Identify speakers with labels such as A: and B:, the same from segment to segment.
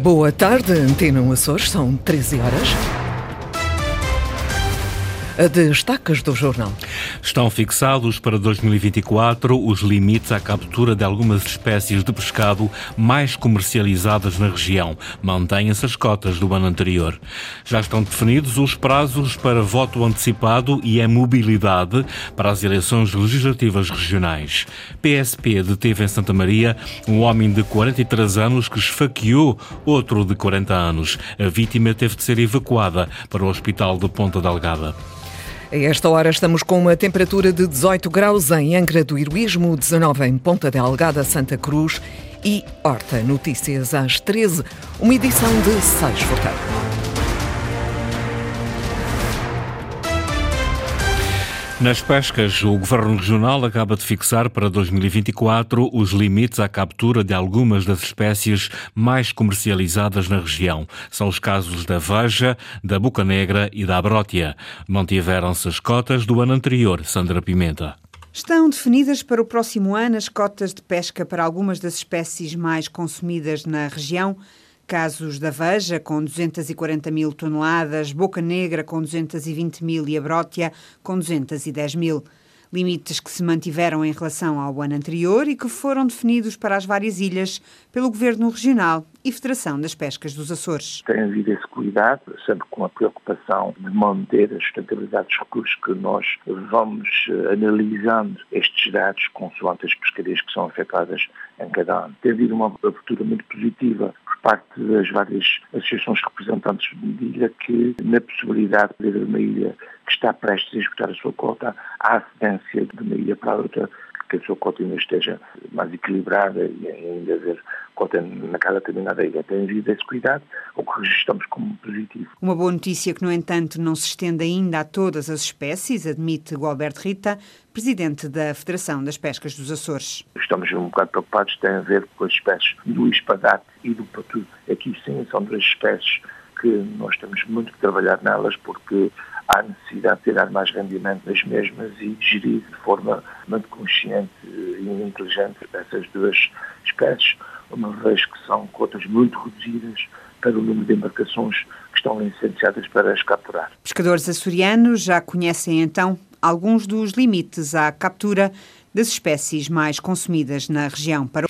A: Boa tarde, Antena Açores, são 13 horas. Destaques do jornal.
B: Estão fixados para 2024 os limites à captura de algumas espécies de pescado mais comercializadas na região. Mantêm-se as cotas do ano anterior. Já estão definidos os prazos para voto antecipado e a mobilidade para as eleições legislativas regionais. PSP deteve em Santa Maria um homem de 43 anos que esfaqueou outro de 40 anos. A vítima teve de ser evacuada para o Hospital de Ponta Delgada.
A: A esta hora estamos com uma temperatura de 18 graus em Angra do Heroísmo, 19 em Ponta Delgada, Santa Cruz e Horta. Notícias às 13, uma edição de 6 Fortão.
B: Nas pescas, o Governo Regional acaba de fixar para 2024 os limites à captura de algumas das espécies mais comercializadas na região. São os casos da veja, da boca negra e da abrótia. Mantiveram-se as cotas do ano anterior, Sandra Pimenta.
C: Estão definidas para o próximo ano as cotas de pesca para algumas das espécies mais consumidas na região Casos da Veja, com 240 mil toneladas, Boca Negra, com 220 mil e a Brótia, com 210 mil. Limites que se mantiveram em relação ao ano anterior e que foram definidos para as várias ilhas pelo Governo Regional e Federação das Pescas dos Açores.
D: Tem havido esse cuidado, sempre com a preocupação de manter a sustentabilidade dos recursos que nós vamos eh, analisando estes dados consoante as pescarias que são afetadas em cada ano. Tem havido uma abertura muito positiva parte das várias associações representantes de ilha que, na possibilidade de ter uma ilha que está prestes a executar a sua cota, há cedência de uma ilha para a outra, que a sua cota ainda esteja mais equilibrada e ainda haver cota naquela determinada ilha. Tem havido esse cuidado, o que registramos como positivo.
C: Uma boa notícia que, no entanto, não se estende ainda a todas as espécies, admite o Alberto Rita, presidente da Federação das Pescas dos Açores.
D: Estamos um bocado preocupados, tem a ver com as espécies do espadate e do patu. Aqui sim são duas espécies que nós temos muito que trabalhar nelas porque há necessidade de tirar mais rendimento das mesmas e gerir de forma muito consciente e inteligente essas duas espécies, uma vez que são cotas muito reduzidas para o número de embarcações que estão licenciadas para as capturar.
C: Pescadores açorianos já conhecem então alguns dos limites à captura das espécies mais consumidas na região. Para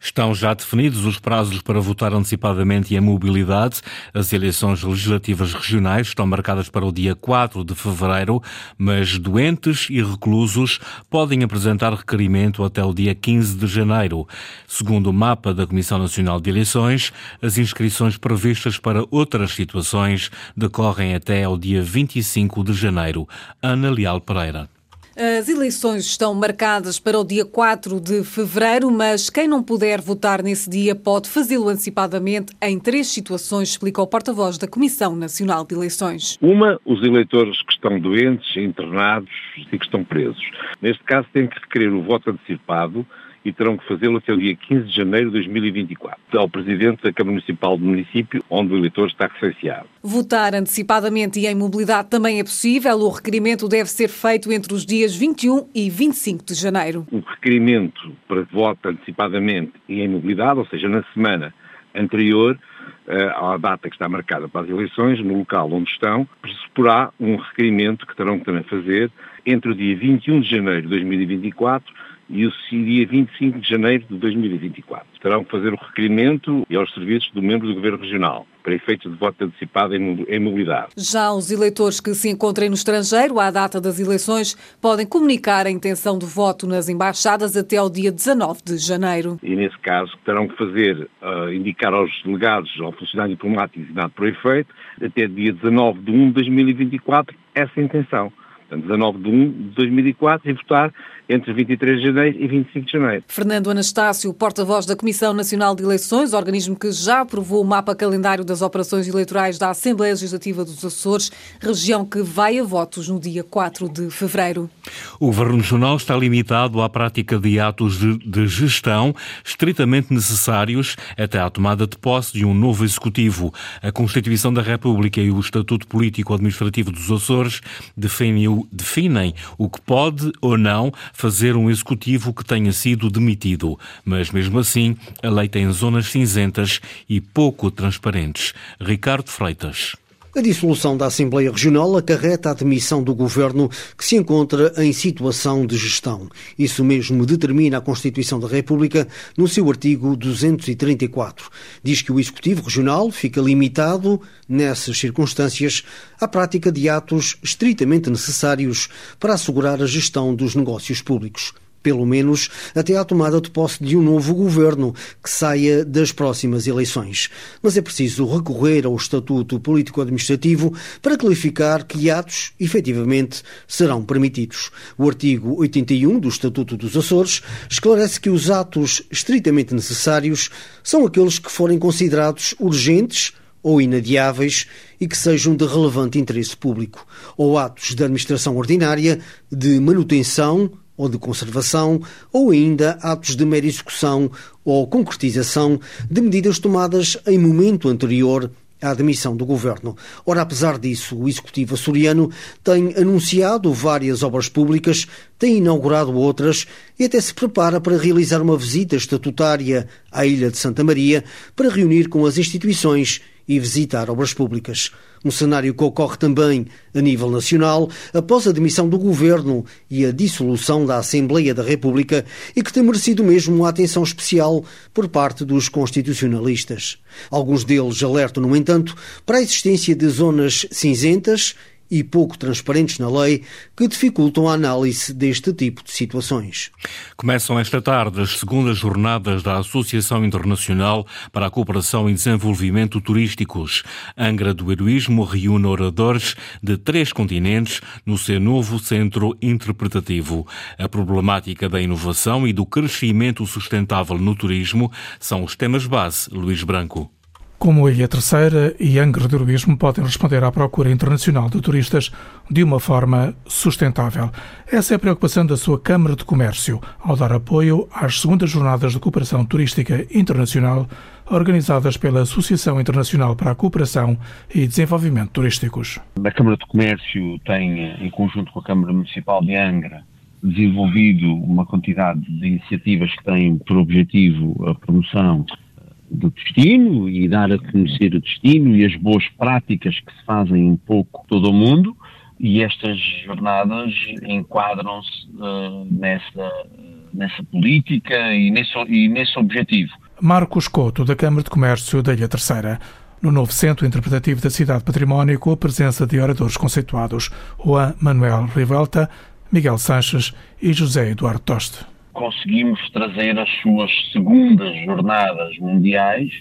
B: Estão já definidos os prazos para votar antecipadamente e a mobilidade. As eleições legislativas regionais estão marcadas para o dia 4 de fevereiro, mas doentes e reclusos podem apresentar requerimento até o dia 15 de janeiro. Segundo o mapa da Comissão Nacional de Eleições, as inscrições previstas para outras situações decorrem até ao dia 25 de janeiro. Ana Leal Pereira.
E: As eleições estão marcadas para o dia 4 de fevereiro, mas quem não puder votar nesse dia pode fazê-lo antecipadamente em três situações, explica o porta-voz da Comissão Nacional de Eleições.
F: Uma, os eleitores que estão doentes, internados e que estão presos. Neste caso, têm que requerer o voto antecipado e terão que fazê-lo até o dia 15 de janeiro de 2024, ao Presidente da Câmara Municipal do município onde o eleitor está recenseado.
E: Votar antecipadamente e em mobilidade também é possível. O requerimento deve ser feito entre os dias 21 e 25 de janeiro.
F: O requerimento para voto antecipadamente e em mobilidade, ou seja, na semana anterior, eh, à data que está marcada para as eleições, no local onde estão, pressuporá um requerimento que terão que também fazer entre o dia 21 de janeiro de 2024 e o dia 25 de janeiro de 2024. Terão que fazer o requerimento e aos serviços do membro do Governo Regional para efeito de voto antecipado em mobilidade.
E: Já os eleitores que se encontrem no estrangeiro à data das eleições podem comunicar a intenção de voto nas embaixadas até ao dia 19 de janeiro.
F: E nesse caso terão que fazer, uh, indicar aos delegados, ao funcionário diplomático designado por efeito, até dia 19 de 1 de 2024, essa intenção. Portanto, 19 de 1 de 2004 e votar entre 23 de janeiro e 25 de janeiro.
E: Fernando Anastácio, porta-voz da Comissão Nacional de Eleições, organismo que já aprovou o mapa calendário das operações eleitorais da Assembleia Legislativa dos Açores, região que vai a votos no dia 4 de fevereiro.
B: O Governo Regional está limitado à prática de atos de, de gestão estritamente necessários até à tomada de posse de um novo Executivo. A Constituição da República e o Estatuto Político-Administrativo dos Açores definem o que definem o que pode ou não fazer um executivo que tenha sido demitido. Mas mesmo assim, a lei tem zonas cinzentas e pouco transparentes. Ricardo Freitas.
G: A dissolução da Assembleia Regional acarreta a demissão do governo que se encontra em situação de gestão. Isso mesmo determina a Constituição da República no seu artigo 234. Diz que o Executivo Regional fica limitado, nessas circunstâncias, à prática de atos estritamente necessários para assegurar a gestão dos negócios públicos pelo menos até à tomada de posse de um novo governo que saia das próximas eleições. Mas é preciso recorrer ao Estatuto Político-Administrativo para clarificar que atos, efetivamente, serão permitidos. O artigo 81 do Estatuto dos Açores esclarece que os atos estritamente necessários são aqueles que forem considerados urgentes ou inadiáveis e que sejam de relevante interesse público, ou atos de administração ordinária, de manutenção, ou de conservação, ou ainda atos de mera execução ou concretização de medidas tomadas em momento anterior à admissão do governo. Ora, apesar disso, o executivo açoriano tem anunciado várias obras públicas, tem inaugurado outras e até se prepara para realizar uma visita estatutária à Ilha de Santa Maria para reunir com as instituições e visitar obras públicas. Um cenário que ocorre também a nível nacional após a demissão do governo e a dissolução da Assembleia da República e que tem merecido mesmo uma atenção especial por parte dos constitucionalistas. Alguns deles alertam, no entanto, para a existência de zonas cinzentas e pouco transparentes na lei que dificultam a análise deste tipo de situações.
B: Começam esta tarde as segundas jornadas da Associação Internacional para a Cooperação e Desenvolvimento Turísticos. Angra do Heroísmo reúne oradores de três continentes no seu novo centro interpretativo. A problemática da inovação e do crescimento sustentável no turismo são os temas base. Luís Branco.
H: Como a Ilha Terceira e Angra do Heroísmo podem responder à procura internacional de turistas de uma forma sustentável. Essa é a preocupação da sua Câmara de Comércio ao dar apoio às segundas jornadas de cooperação turística internacional organizadas pela Associação Internacional para a Cooperação e Desenvolvimento Turísticos.
I: A Câmara de Comércio tem, em conjunto com a Câmara Municipal de Angra, desenvolvido uma quantidade de iniciativas que têm por objetivo a promoção do destino e dar a conhecer o destino e as boas práticas que se fazem um pouco todo o mundo e estas jornadas enquadram-se uh, nessa, nessa política e nesse, e nesse objetivo.
H: Marcos Couto, da Câmara de Comércio da Ilha Terceira. No novo Centro Interpretativo da Cidade Património, com a presença de oradores conceituados, Juan Manuel Rivelta, Miguel Sanches e José Eduardo Toste
I: conseguimos trazer as suas segundas jornadas mundiais,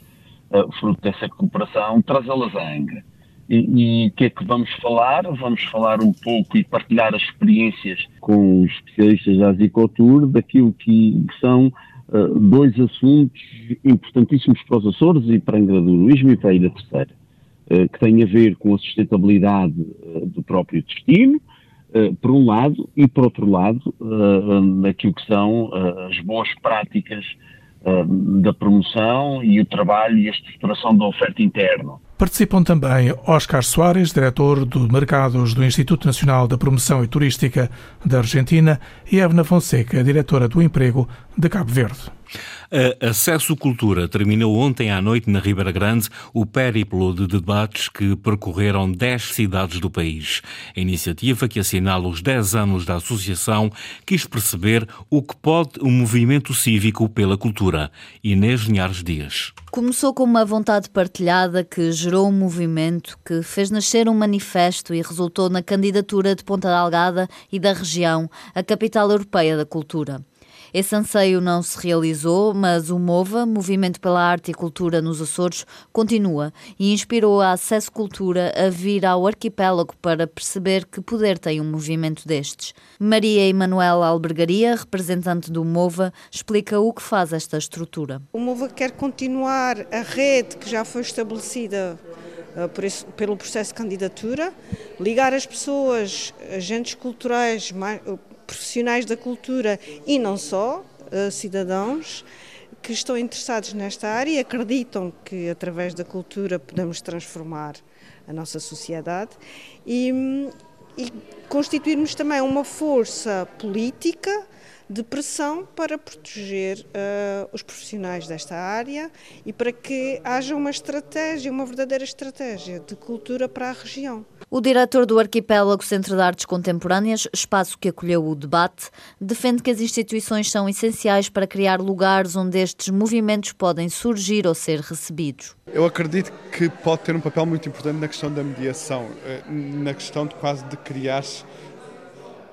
I: uh, fruto dessa cooperação, trazê-las a Angra. E o que é que vamos falar? Vamos falar um pouco e partilhar as experiências com os especialistas da Azicotur daquilo que são uh, dois assuntos importantíssimos para os Açores e para Angra do Heroísmo e para a Ilha Terceira, uh, que têm a ver com a sustentabilidade do próprio destino, por um lado, e por outro lado, uh, naquilo que são uh, as boas práticas da promoção e o trabalho e a estruturação da oferta interna.
H: Participam também Oscar Soares, diretor de mercados do Instituto Nacional da Promoção e Turística da Argentina, e Evna Fonseca, diretora do Emprego de Cabo Verde.
B: A Acesso Cultura terminou ontem à noite na Ribeira Grande o périplo de debates que percorreram 10 cidades do país. A iniciativa que assinala os 10 anos da associação quis perceber o que pode o um movimento cívico pela cultura. Inês Linhares Dias.
J: Começou com uma vontade partilhada que gerou um movimento que fez nascer um manifesto e resultou na candidatura de Ponta Delgada e da região, a capital europeia da cultura. Esse anseio não se realizou, mas o MOVA, Movimento pela Arte e Cultura nos Açores, continua e inspirou a Acesso Cultura a vir ao arquipélago para perceber que poder tem um movimento destes. Maria Emanuela Albergaria, representante do MOVA, explica o que faz esta estrutura.
K: O MOVA quer continuar a rede que já foi estabelecida uh, esse, pelo processo de candidatura, ligar as pessoas, agentes culturais, mais, profissionais da cultura e não só, uh, cidadãos que estão interessados nesta área e acreditam que através da cultura podemos transformar a nossa sociedade e, e constituirmos também uma força política de pressão para proteger uh, os profissionais desta área e para que haja uma estratégia, uma verdadeira estratégia de cultura para a região.
J: O diretor do Arquipélago Centro de Artes Contemporâneas, espaço que acolheu o debate, defende que as instituições são essenciais para criar lugares onde estes movimentos podem surgir ou ser recebidos.
L: Eu acredito que pode ter um papel muito importante na questão da mediação, eh, na questão de quase de criar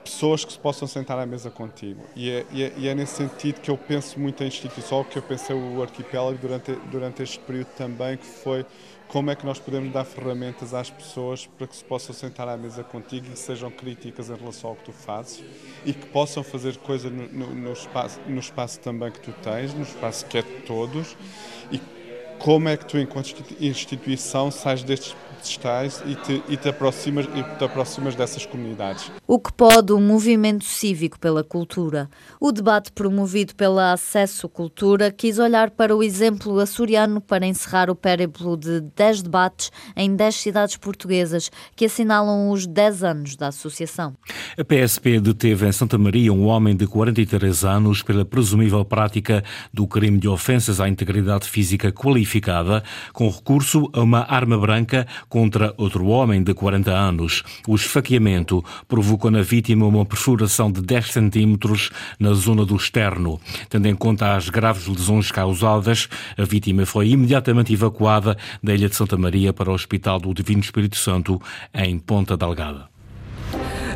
L: pessoas que se possam sentar à mesa contigo. E é, e é, e é nesse sentido que eu penso muito em instituição, que eu pensei o arquipélago durante, durante este período também, que foi como é que nós podemos dar ferramentas às pessoas para que se possam sentar à mesa contigo e sejam críticas em relação ao que tu fazes e que possam fazer coisa no, no, no espaço, no espaço também que tu tens, no espaço que é de todos e como é que tu, enquanto instituição, sais destes estás e te, e te, aproximas, e te aproximas dessas comunidades.
J: O que pode o movimento cívico pela cultura? O debate promovido pela Acesso Cultura quis olhar para o exemplo açoriano para encerrar o périplo de 10 debates em 10 cidades portuguesas que assinalam os 10 anos da associação.
B: A PSP deteve em Santa Maria um homem de 43 anos pela presumível prática do crime de ofensas à integridade física com recurso a uma arma branca contra outro homem de 40 anos. O esfaqueamento provocou na vítima uma perfuração de 10 centímetros na zona do externo. Tendo em conta as graves lesões causadas, a vítima foi imediatamente evacuada da Ilha de Santa Maria para o Hospital do Divino Espírito Santo, em Ponta Delgada.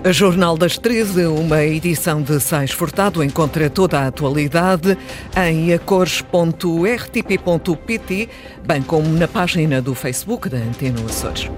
A: A Jornal das 13, uma edição de Sais Furtado, encontra toda a atualidade em acores.rtp.pt, bem como na página do Facebook da Antena Açores.